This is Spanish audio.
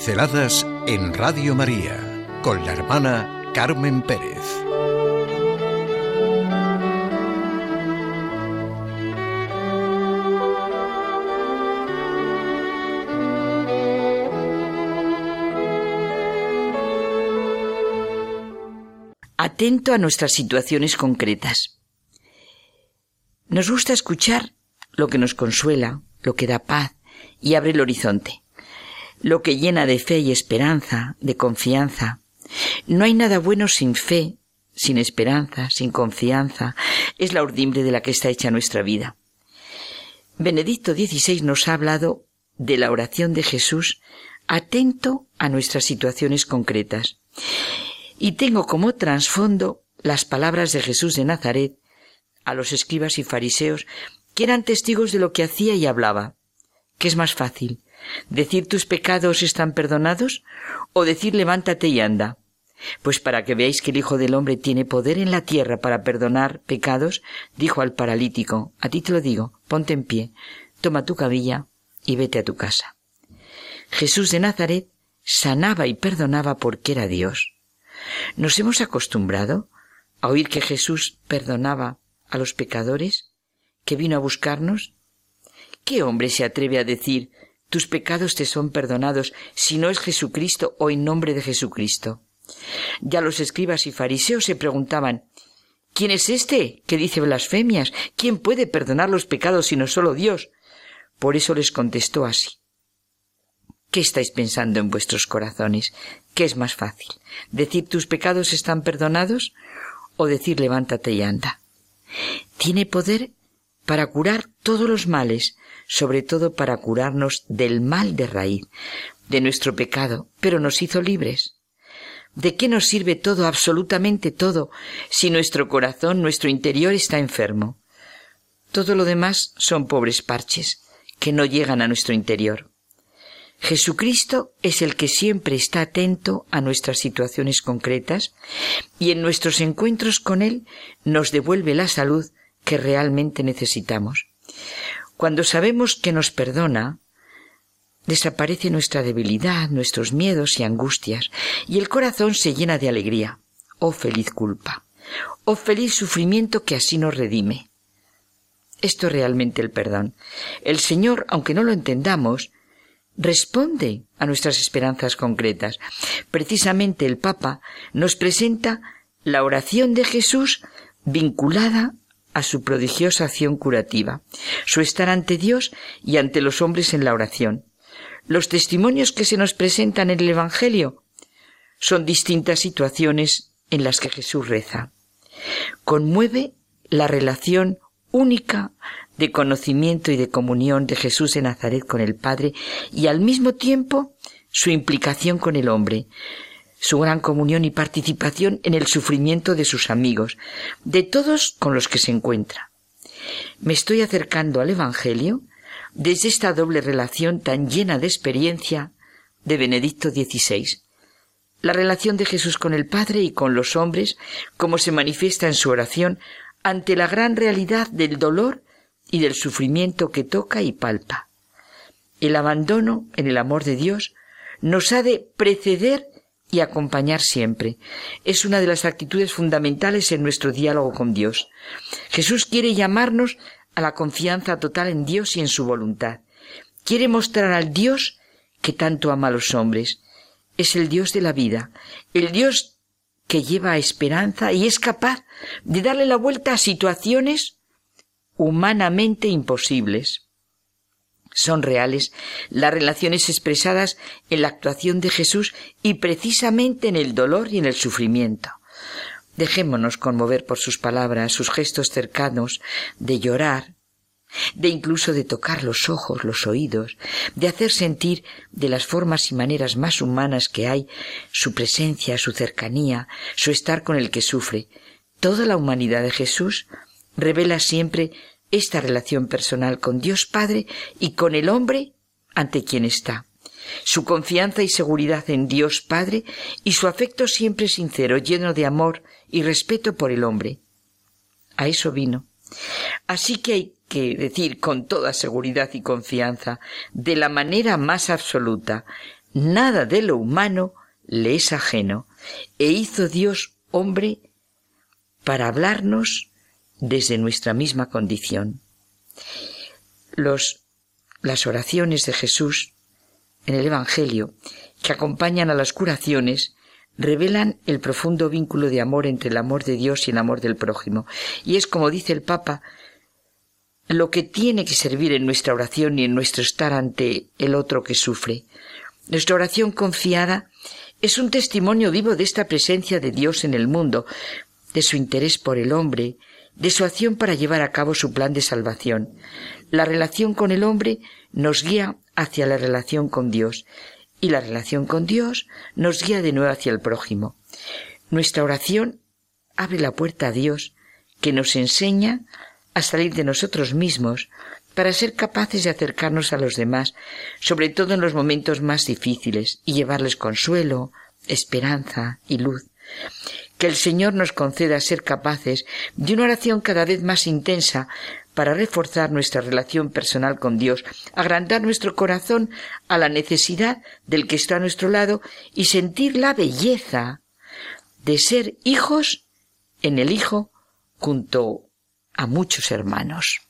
Pinceladas en Radio María con la hermana Carmen Pérez. Atento a nuestras situaciones concretas. Nos gusta escuchar lo que nos consuela, lo que da paz y abre el horizonte lo que llena de fe y esperanza, de confianza. No hay nada bueno sin fe, sin esperanza, sin confianza. Es la urdimbre de la que está hecha nuestra vida. Benedicto XVI nos ha hablado de la oración de Jesús atento a nuestras situaciones concretas. Y tengo como trasfondo las palabras de Jesús de Nazaret a los escribas y fariseos que eran testigos de lo que hacía y hablaba. ¿Qué es más fácil? ¿Decir tus pecados están perdonados? ¿O decir levántate y anda? Pues para que veáis que el Hijo del Hombre tiene poder en la tierra para perdonar pecados, dijo al paralítico, a ti te lo digo, ponte en pie, toma tu cabilla y vete a tu casa. Jesús de Nazaret sanaba y perdonaba porque era Dios. ¿Nos hemos acostumbrado a oír que Jesús perdonaba a los pecadores, que vino a buscarnos? ¿Qué hombre se atreve a decir tus pecados te son perdonados si no es Jesucristo o en nombre de Jesucristo. Ya los escribas y fariseos se preguntaban ¿Quién es este que dice blasfemias? ¿Quién puede perdonar los pecados sino solo Dios? Por eso les contestó así. ¿Qué estáis pensando en vuestros corazones? ¿Qué es más fácil? ¿Decir tus pecados están perdonados? o decir levántate y anda? Tiene poder para curar todos los males, sobre todo para curarnos del mal de raíz, de nuestro pecado, pero nos hizo libres. ¿De qué nos sirve todo, absolutamente todo, si nuestro corazón, nuestro interior está enfermo? Todo lo demás son pobres parches, que no llegan a nuestro interior. Jesucristo es el que siempre está atento a nuestras situaciones concretas y en nuestros encuentros con Él nos devuelve la salud que realmente necesitamos. Cuando sabemos que nos perdona, desaparece nuestra debilidad, nuestros miedos y angustias, y el corazón se llena de alegría. Oh feliz culpa, oh feliz sufrimiento que así nos redime. Esto es realmente el perdón. El Señor, aunque no lo entendamos, responde a nuestras esperanzas concretas. Precisamente el Papa nos presenta la oración de Jesús vinculada a su prodigiosa acción curativa, su estar ante Dios y ante los hombres en la oración. Los testimonios que se nos presentan en el Evangelio son distintas situaciones en las que Jesús reza. Conmueve la relación única de conocimiento y de comunión de Jesús de Nazaret con el Padre y al mismo tiempo su implicación con el hombre, su gran comunión y participación en el sufrimiento de sus amigos, de todos con los que se encuentra. Me estoy acercando al Evangelio desde esta doble relación tan llena de experiencia de Benedicto XVI. La relación de Jesús con el Padre y con los hombres, como se manifiesta en su oración ante la gran realidad del dolor y del sufrimiento que toca y palpa. El abandono en el amor de Dios nos ha de preceder y acompañar siempre. Es una de las actitudes fundamentales en nuestro diálogo con Dios. Jesús quiere llamarnos a la confianza total en Dios y en su voluntad. Quiere mostrar al Dios que tanto ama a los hombres. Es el Dios de la vida, el Dios que lleva esperanza y es capaz de darle la vuelta a situaciones humanamente imposibles son reales las relaciones expresadas en la actuación de Jesús y precisamente en el dolor y en el sufrimiento. Dejémonos conmover por sus palabras, sus gestos cercanos, de llorar, de incluso de tocar los ojos, los oídos, de hacer sentir de las formas y maneras más humanas que hay su presencia, su cercanía, su estar con el que sufre. Toda la humanidad de Jesús revela siempre esta relación personal con Dios Padre y con el hombre ante quien está. Su confianza y seguridad en Dios Padre y su afecto siempre sincero, lleno de amor y respeto por el hombre. A eso vino. Así que hay que decir con toda seguridad y confianza, de la manera más absoluta, nada de lo humano le es ajeno, e hizo Dios hombre para hablarnos desde nuestra misma condición. Los, las oraciones de Jesús en el Evangelio que acompañan a las curaciones revelan el profundo vínculo de amor entre el amor de Dios y el amor del prójimo. Y es como dice el Papa, lo que tiene que servir en nuestra oración y en nuestro estar ante el otro que sufre. Nuestra oración confiada es un testimonio vivo de esta presencia de Dios en el mundo, de su interés por el hombre, de su acción para llevar a cabo su plan de salvación. La relación con el hombre nos guía hacia la relación con Dios y la relación con Dios nos guía de nuevo hacia el prójimo. Nuestra oración abre la puerta a Dios, que nos enseña a salir de nosotros mismos para ser capaces de acercarnos a los demás, sobre todo en los momentos más difíciles, y llevarles consuelo, esperanza y luz. Que el Señor nos conceda ser capaces de una oración cada vez más intensa para reforzar nuestra relación personal con Dios, agrandar nuestro corazón a la necesidad del que está a nuestro lado y sentir la belleza de ser hijos en el Hijo junto a muchos hermanos.